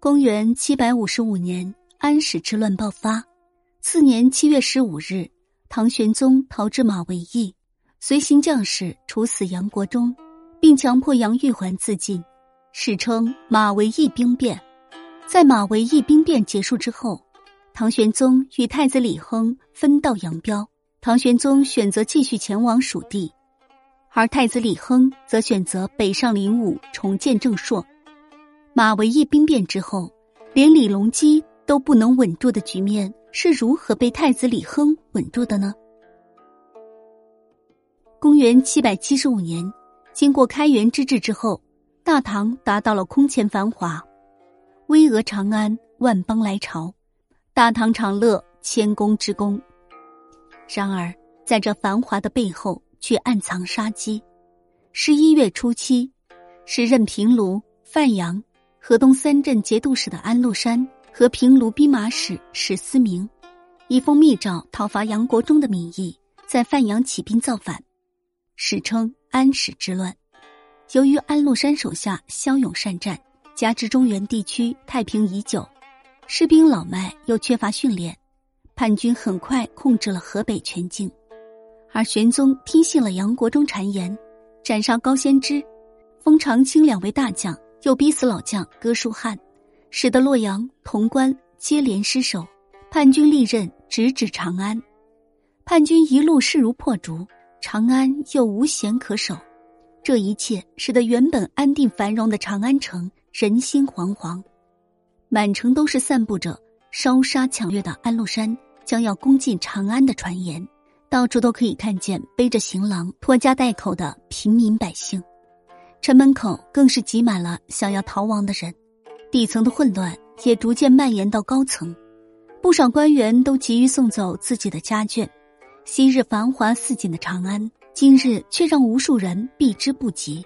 公元七百五十五年，安史之乱爆发。次年七月十五日，唐玄宗逃至马嵬驿，随行将士处死杨国忠，并强迫杨玉环自尽，史称马嵬驿兵变。在马嵬驿兵变结束之后，唐玄宗与太子李亨分道扬镳。唐玄宗选择继续前往蜀地，而太子李亨则选择北上灵武，重建正朔。马嵬驿兵变之后，连李隆基都不能稳住的局面是如何被太子李亨稳住的呢？公元七百七十五年，经过开元之治之后，大唐达到了空前繁华。巍峨长安，万邦来朝，大唐长乐，千宫之功。然而，在这繁华的背后，却暗藏杀机。十一月初七，时任平卢、范阳、河东三镇节度使的安禄山和平卢兵马使史思明，以奉密诏讨伐杨国忠的名义，在范阳起兵造反，史称安史之乱。由于安禄山手下骁勇善战。加之中原地区太平已久，士兵老迈又缺乏训练，叛军很快控制了河北全境。而玄宗听信了杨国忠谗言，斩杀高仙芝，封长清两位大将，又逼死老将哥舒翰，使得洛阳、潼关接连失守，叛军利刃直指长安。叛军一路势如破竹，长安又无险可守。这一切使得原本安定繁荣的长安城。人心惶惶，满城都是散布着烧杀抢掠的安禄山将要攻进长安的传言，到处都可以看见背着行囊、拖家带口的平民百姓，城门口更是挤满了想要逃亡的人，底层的混乱也逐渐蔓延到高层，不少官员都急于送走自己的家眷，昔日繁华似锦的长安，今日却让无数人避之不及。